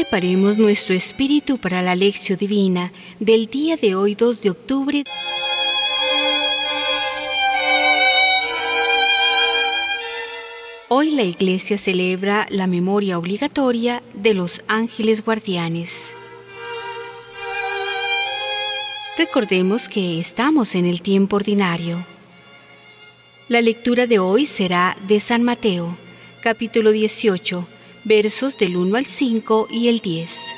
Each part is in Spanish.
Preparemos nuestro espíritu para la lección divina del día de hoy 2 de octubre. Hoy la Iglesia celebra la memoria obligatoria de los ángeles guardianes. Recordemos que estamos en el tiempo ordinario. La lectura de hoy será de San Mateo, capítulo 18, versos del 1 al 5 y el 10.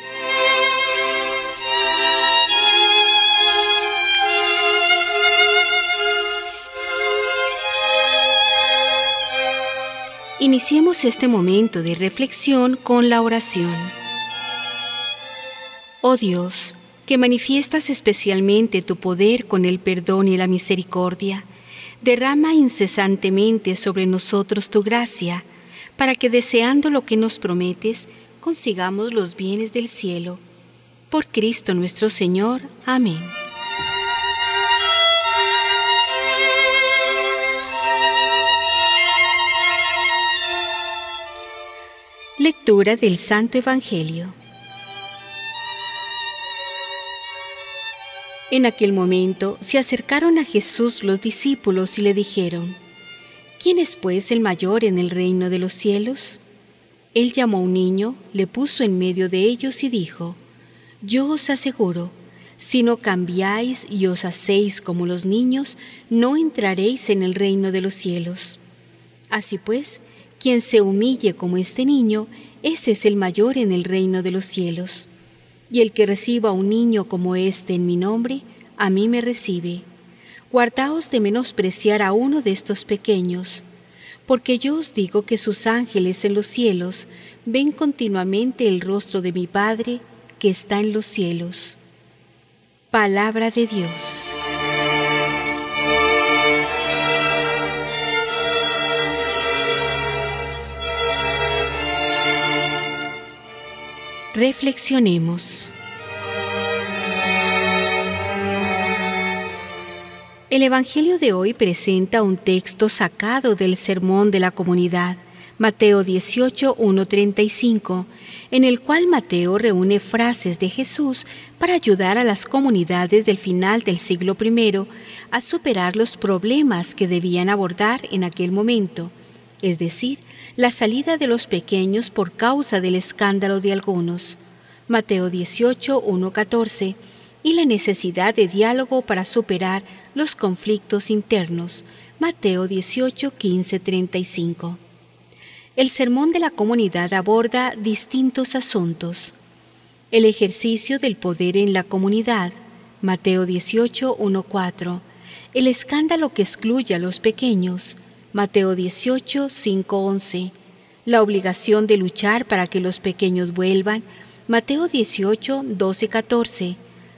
Iniciemos este momento de reflexión con la oración. Oh Dios, que manifiestas especialmente tu poder con el perdón y la misericordia, derrama incesantemente sobre nosotros tu gracia, para que deseando lo que nos prometes, consigamos los bienes del cielo. Por Cristo nuestro Señor. Amén. Lectura del Santo Evangelio. En aquel momento se acercaron a Jesús los discípulos y le dijeron, ¿Quién es pues el mayor en el reino de los cielos? Él llamó a un niño, le puso en medio de ellos y dijo, Yo os aseguro, si no cambiáis y os hacéis como los niños, no entraréis en el reino de los cielos. Así pues, quien se humille como este niño, ese es el mayor en el reino de los cielos. Y el que reciba a un niño como este en mi nombre, a mí me recibe guardaos de menospreciar a uno de estos pequeños, porque yo os digo que sus ángeles en los cielos ven continuamente el rostro de mi Padre que está en los cielos. Palabra de Dios. Reflexionemos. El Evangelio de hoy presenta un texto sacado del Sermón de la Comunidad, Mateo 18, 1-35, en el cual Mateo reúne frases de Jesús para ayudar a las comunidades del final del siglo I a superar los problemas que debían abordar en aquel momento, es decir, la salida de los pequeños por causa del escándalo de algunos. Mateo 18, 1-14 y la necesidad de diálogo para superar los conflictos internos. Mateo 18, 15, 35. El sermón de la comunidad aborda distintos asuntos. El ejercicio del poder en la comunidad. Mateo 18, 1, 4. El escándalo que excluye a los pequeños. Mateo 18, 5, 11. La obligación de luchar para que los pequeños vuelvan. Mateo 18, 12, 14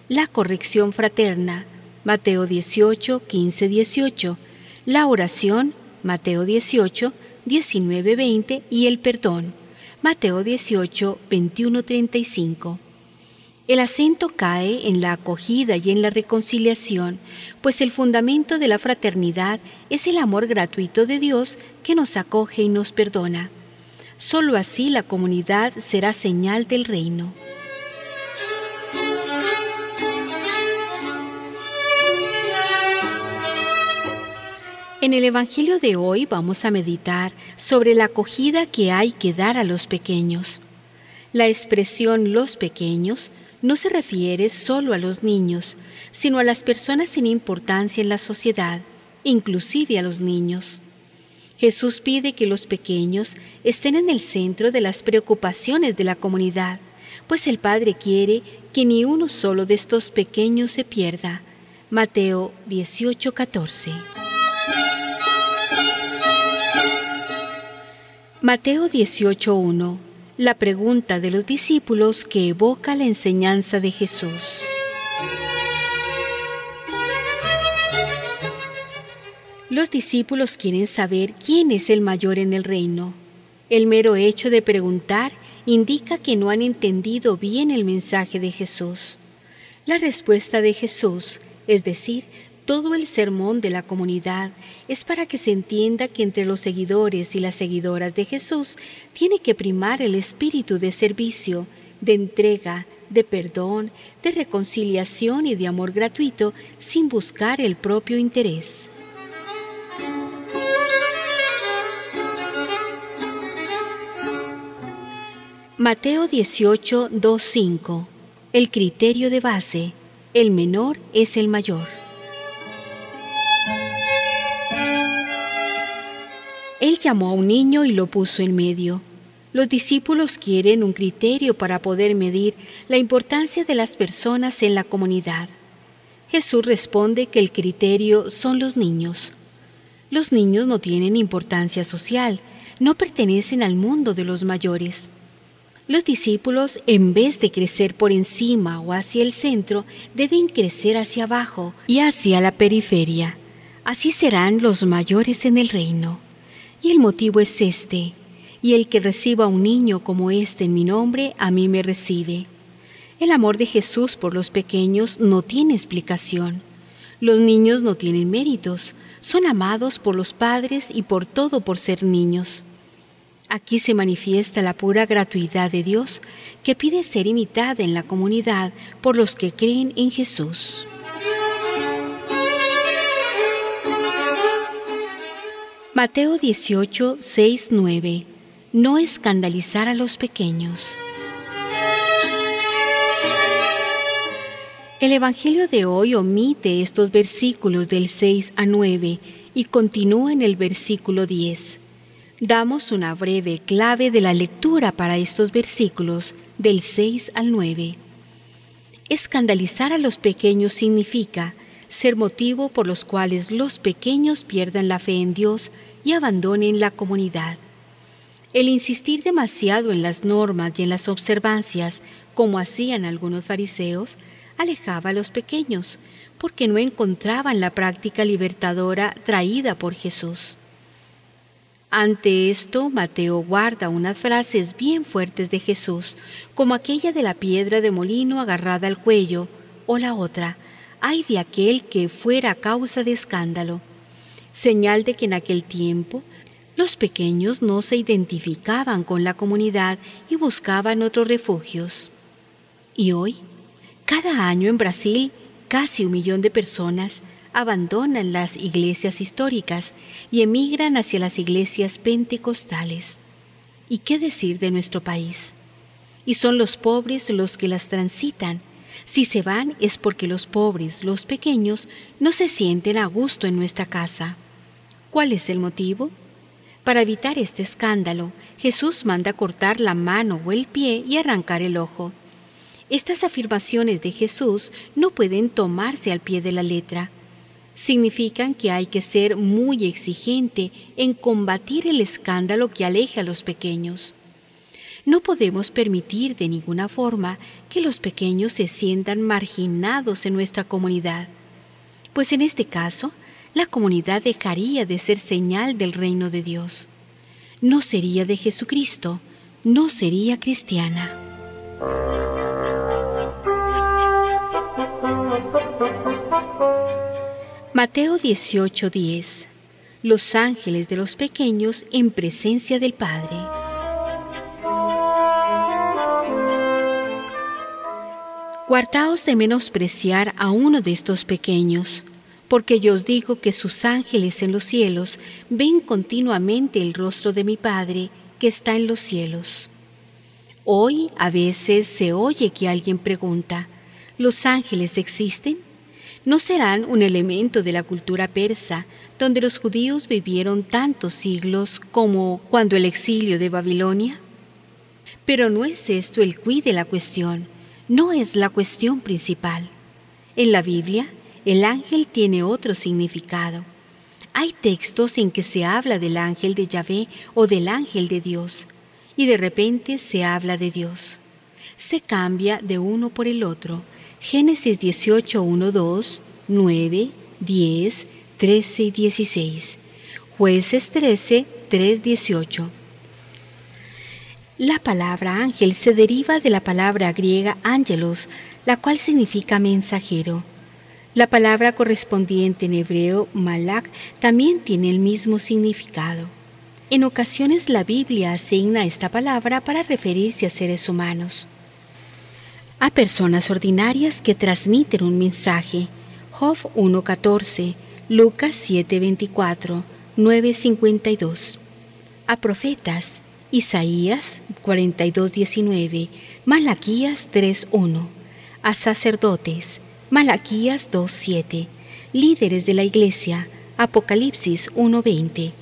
la corrección fraterna, Mateo 18, 15, 18, la oración, Mateo 18, 19, 20 y el perdón, Mateo 18, 21, 35. El acento cae en la acogida y en la reconciliación, pues el fundamento de la fraternidad es el amor gratuito de Dios que nos acoge y nos perdona. Solo así la comunidad será señal del reino. En el Evangelio de hoy vamos a meditar sobre la acogida que hay que dar a los pequeños. La expresión los pequeños no se refiere solo a los niños, sino a las personas sin importancia en la sociedad, inclusive a los niños. Jesús pide que los pequeños estén en el centro de las preocupaciones de la comunidad, pues el Padre quiere que ni uno solo de estos pequeños se pierda. Mateo 18:14 Mateo 18.1. La pregunta de los discípulos que evoca la enseñanza de Jesús. Los discípulos quieren saber quién es el mayor en el reino. El mero hecho de preguntar indica que no han entendido bien el mensaje de Jesús. La respuesta de Jesús, es decir, todo el sermón de la comunidad es para que se entienda que entre los seguidores y las seguidoras de Jesús tiene que primar el espíritu de servicio, de entrega, de perdón, de reconciliación y de amor gratuito sin buscar el propio interés. Mateo 18, 2, 5. El criterio de base. El menor es el mayor. Él llamó a un niño y lo puso en medio. Los discípulos quieren un criterio para poder medir la importancia de las personas en la comunidad. Jesús responde que el criterio son los niños. Los niños no tienen importancia social, no pertenecen al mundo de los mayores. Los discípulos, en vez de crecer por encima o hacia el centro, deben crecer hacia abajo y hacia la periferia. Así serán los mayores en el reino. Y el motivo es este, y el que reciba a un niño como este en mi nombre, a mí me recibe. El amor de Jesús por los pequeños no tiene explicación. Los niños no tienen méritos, son amados por los padres y por todo por ser niños. Aquí se manifiesta la pura gratuidad de Dios que pide ser imitada en la comunidad por los que creen en Jesús. Mateo 18, 6, 9 no escandalizar a los pequeños. El Evangelio de hoy omite estos versículos del 6 a 9 y continúa en el versículo 10. Damos una breve clave de la lectura para estos versículos del 6 al 9. Escandalizar a los pequeños significa ser motivo por los cuales los pequeños pierdan la fe en Dios y abandonen la comunidad. El insistir demasiado en las normas y en las observancias, como hacían algunos fariseos, alejaba a los pequeños, porque no encontraban la práctica libertadora traída por Jesús. Ante esto, Mateo guarda unas frases bien fuertes de Jesús, como aquella de la piedra de molino agarrada al cuello, o la otra, ay de aquel que fuera causa de escándalo, señal de que en aquel tiempo los pequeños no se identificaban con la comunidad y buscaban otros refugios. Y hoy, cada año en Brasil, casi un millón de personas abandonan las iglesias históricas y emigran hacia las iglesias pentecostales. ¿Y qué decir de nuestro país? Y son los pobres los que las transitan. Si se van es porque los pobres, los pequeños, no se sienten a gusto en nuestra casa. ¿Cuál es el motivo? Para evitar este escándalo, Jesús manda cortar la mano o el pie y arrancar el ojo. Estas afirmaciones de Jesús no pueden tomarse al pie de la letra. Significan que hay que ser muy exigente en combatir el escándalo que aleja a los pequeños. No podemos permitir de ninguna forma que los pequeños se sientan marginados en nuestra comunidad, pues en este caso la comunidad dejaría de ser señal del reino de Dios. No sería de Jesucristo, no sería cristiana. Mateo 18:10 Los ángeles de los pequeños en presencia del Padre. Guardaos de menospreciar a uno de estos pequeños porque yo os digo que sus ángeles en los cielos ven continuamente el rostro de mi Padre que está en los cielos. Hoy a veces se oye que alguien pregunta, ¿los ángeles existen? ¿No serán un elemento de la cultura persa, donde los judíos vivieron tantos siglos como cuando el exilio de Babilonia? Pero no es esto el quid de la cuestión, no es la cuestión principal. En la Biblia, el ángel tiene otro significado. Hay textos en que se habla del ángel de Yahvé o del ángel de Dios, y de repente se habla de Dios. Se cambia de uno por el otro. Génesis 18, 1, 2, 9, 10, 13 y 16. Jueces 13, 3, 18. La palabra ángel se deriva de la palabra griega ángelos, la cual significa mensajero. La palabra correspondiente en hebreo, malak, también tiene el mismo significado. En ocasiones la Biblia asigna esta palabra para referirse a seres humanos. a personas ordinarias que transmiten un mensaje. Job 1.14, Lucas 7.24, 9.52. A profetas. Isaías 42.19, Malaquías 3.1. A sacerdotes. Malaquías 2.7. Líderes de la iglesia. Apocalipsis 1.20.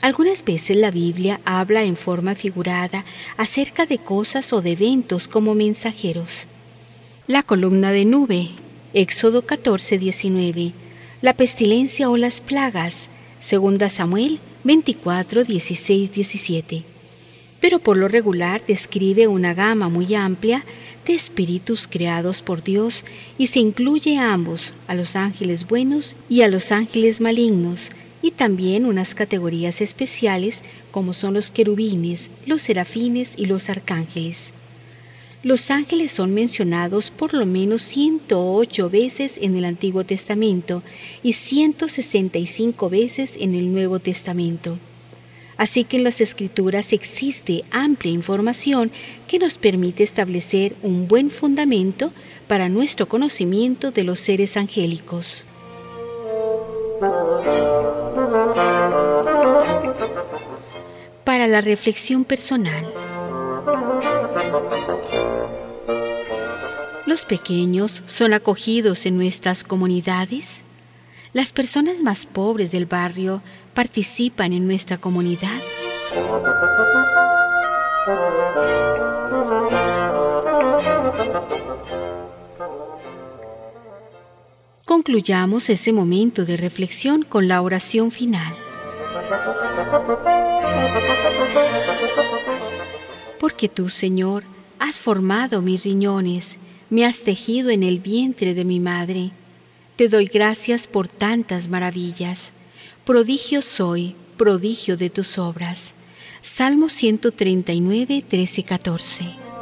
Algunas veces la Biblia habla en forma figurada acerca de cosas o de eventos como mensajeros. La columna de nube, Éxodo 14, 19. La pestilencia o las plagas, 2 Samuel 24, 16, 17. Pero por lo regular describe una gama muy amplia de espíritus creados por Dios y se incluye a ambos, a los ángeles buenos y a los ángeles malignos, y también unas categorías especiales como son los querubines, los serafines y los arcángeles. Los ángeles son mencionados por lo menos 108 veces en el Antiguo Testamento y 165 veces en el Nuevo Testamento. Así que en las escrituras existe amplia información que nos permite establecer un buen fundamento para nuestro conocimiento de los seres angélicos. Para la reflexión personal. ¿Los pequeños son acogidos en nuestras comunidades? ¿Las personas más pobres del barrio participan en nuestra comunidad? Concluyamos ese momento de reflexión con la oración final. Porque tú, Señor, has formado mis riñones, me has tejido en el vientre de mi madre. Te doy gracias por tantas maravillas. Prodigio soy, prodigio de tus obras. Salmo 139, 13, 14.